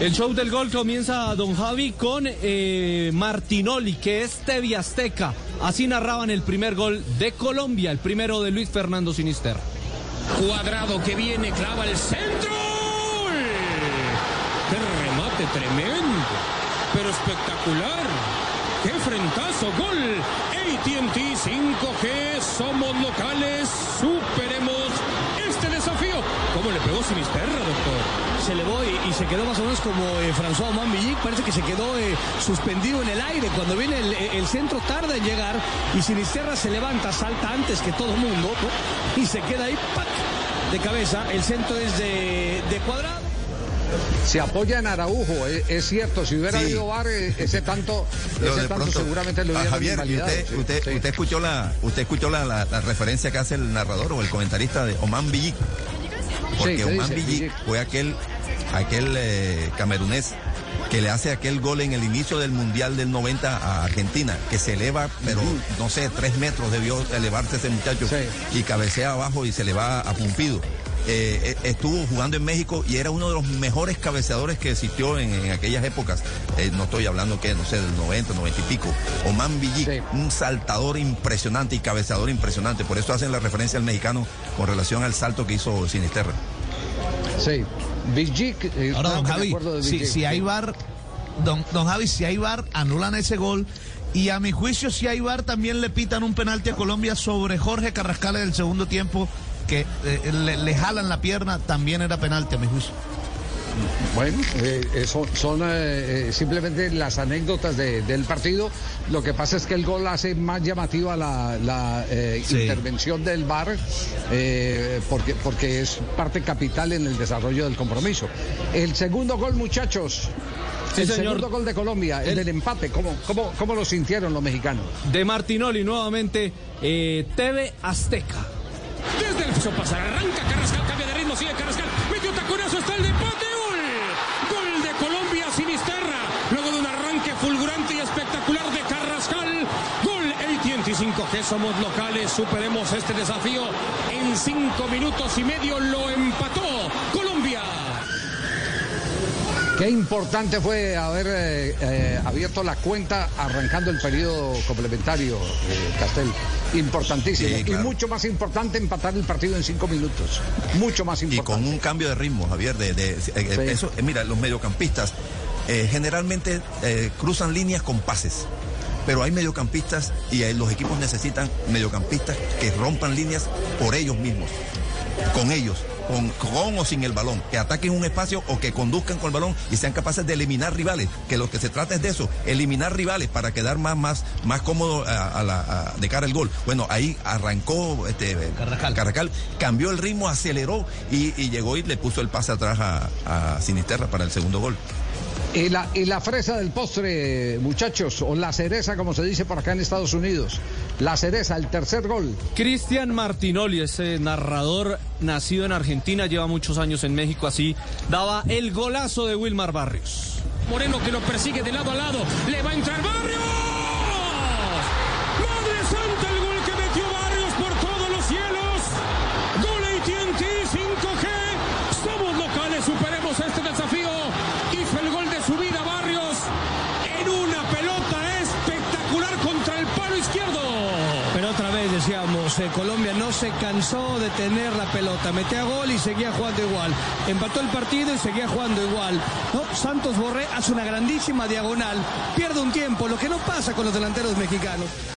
El show del gol comienza, don Javi, con eh, Martinoli, que es Tevi Azteca. Así narraban el primer gol de Colombia, el primero de Luis Fernando Sinister. Cuadrado que viene, clava el centro. ¡Qué remate tremendo! Pero espectacular. ¡Qué frentazo! ¡Gol! ATT 5G, somos locales, quedó más o menos como eh, François Mambillic, parece que se quedó eh, suspendido en el aire. Cuando viene el, el, centro tarda en llegar y Sinisterra se levanta, salta antes que todo mundo ¿no? y se queda ahí ¡pac! de cabeza. El centro es de, de cuadrado. Se apoya en Araujo, es, es cierto. Si hubiera Sí. habido VAR, eh, ese tanto, Pero ese tanto pronto, seguramente lo a hubiera Javier, y usted, sí, usted, sí. usted escuchó la, usted escuchó la, la- la referencia que hace el narrador o el comentarista de Oman Villic. Porque ¿qué Oman Villic. fue aquel, aquel eh, camerunés que le hace aquel gol en el inicio del Mundial del 90 a Argentina, que se eleva, pero no sé, tres metros debió elevarse ese muchacho Sí. y cabecea abajo y se le va a Pumpido. Eh, eh, estuvo jugando en México y era uno de los mejores cabeceadores que existió en, en aquellas épocas. Eh, no estoy hablando que, no sé, del 90, 90 y pico. Oman Villic, Sí. un saltador impresionante y cabeceador impresionante. Por eso hacen la referencia al mexicano con relación al salto que hizo Sinisterra. Sí. Villic, eh, Ahora, don Javi, de si, si hay. VAR, don, don Javi, si hay VAR, anulan ese gol. Y a mi juicio, si hay VAR, también le pitan un penalti a Colombia sobre Jorge Carrascal en el segundo tiempo, que eh, le, le jalan la pierna, también era penalti a mi juicio. Bueno, eh, son, son, eh, eh, simplemente las anécdotas de- del partido. Lo que pasa es que el gol hace más llamativa la, la, eh, Sí. intervención del VAR eh, porque, porque es parte capital en el desarrollo del compromiso. El segundo gol, muchachos. Sí, el señor. segundo gol de Colombia, el, El- del empate. ¿Cómo, cómo, ¿Cómo lo sintieron los mexicanos? De Martinoli nuevamente, eh, TV Azteca. Desde el piso pasa, arranca Carrascal, cambia de ritmo, sigue Carrascal, metió taconazo, está el empate, gol. Gol de Colombia, Sinisterra. Luego de un arranque fulgurante y espectacular de Carrascal. Gol AT&T 5G, somos locales, superemos este desafío. En cinco minutos y medio lo empató Colombia. Qué importante fue haber eh, eh, abierto la cuenta arrancando el periodo complementario, eh, Castel. Importantísimo. Sí, claro. Y mucho más importante empatar el partido en cinco minutos. Mucho más Y importante. con un cambio de ritmo, Javier, de, de- eh, Sí. eso, mira, los mediocampistas eh, generalmente eh, cruzan líneas con pases. Pero hay mediocampistas y los equipos necesitan mediocampistas que rompan líneas por ellos mismos, con ellos, con, con o sin el balón, que ataquen un espacio o que conduzcan con el balón y sean capaces de eliminar rivales, que lo que se trata es de eso, eliminar rivales para quedar más, más, más cómodo a- a la- a- de cara al gol. Bueno, ahí arrancó este, cambió el ritmo, aceleró y, y llegó y le puso el pase atrás a, a Sinisterra para el segundo gol. Y la, y la fresa del postre, muchachos, o la cereza, como se dice por acá en Estados Unidos. La cereza, el tercer gol. Cristian Martinoli, ese narrador nacido en Argentina, lleva muchos años en México, así daba el golazo de Wilmar Barrios. Moreno que lo persigue de lado a lado. Le va a entrar Barrios. Decíamos, eh, Colombia no se cansó de tener la pelota, metía gol y seguía jugando igual. Empató el partido y seguía jugando igual. Santos Borré hace una grandísima diagonal, pierde un tiempo, lo que no pasa con los delanteros mexicanos.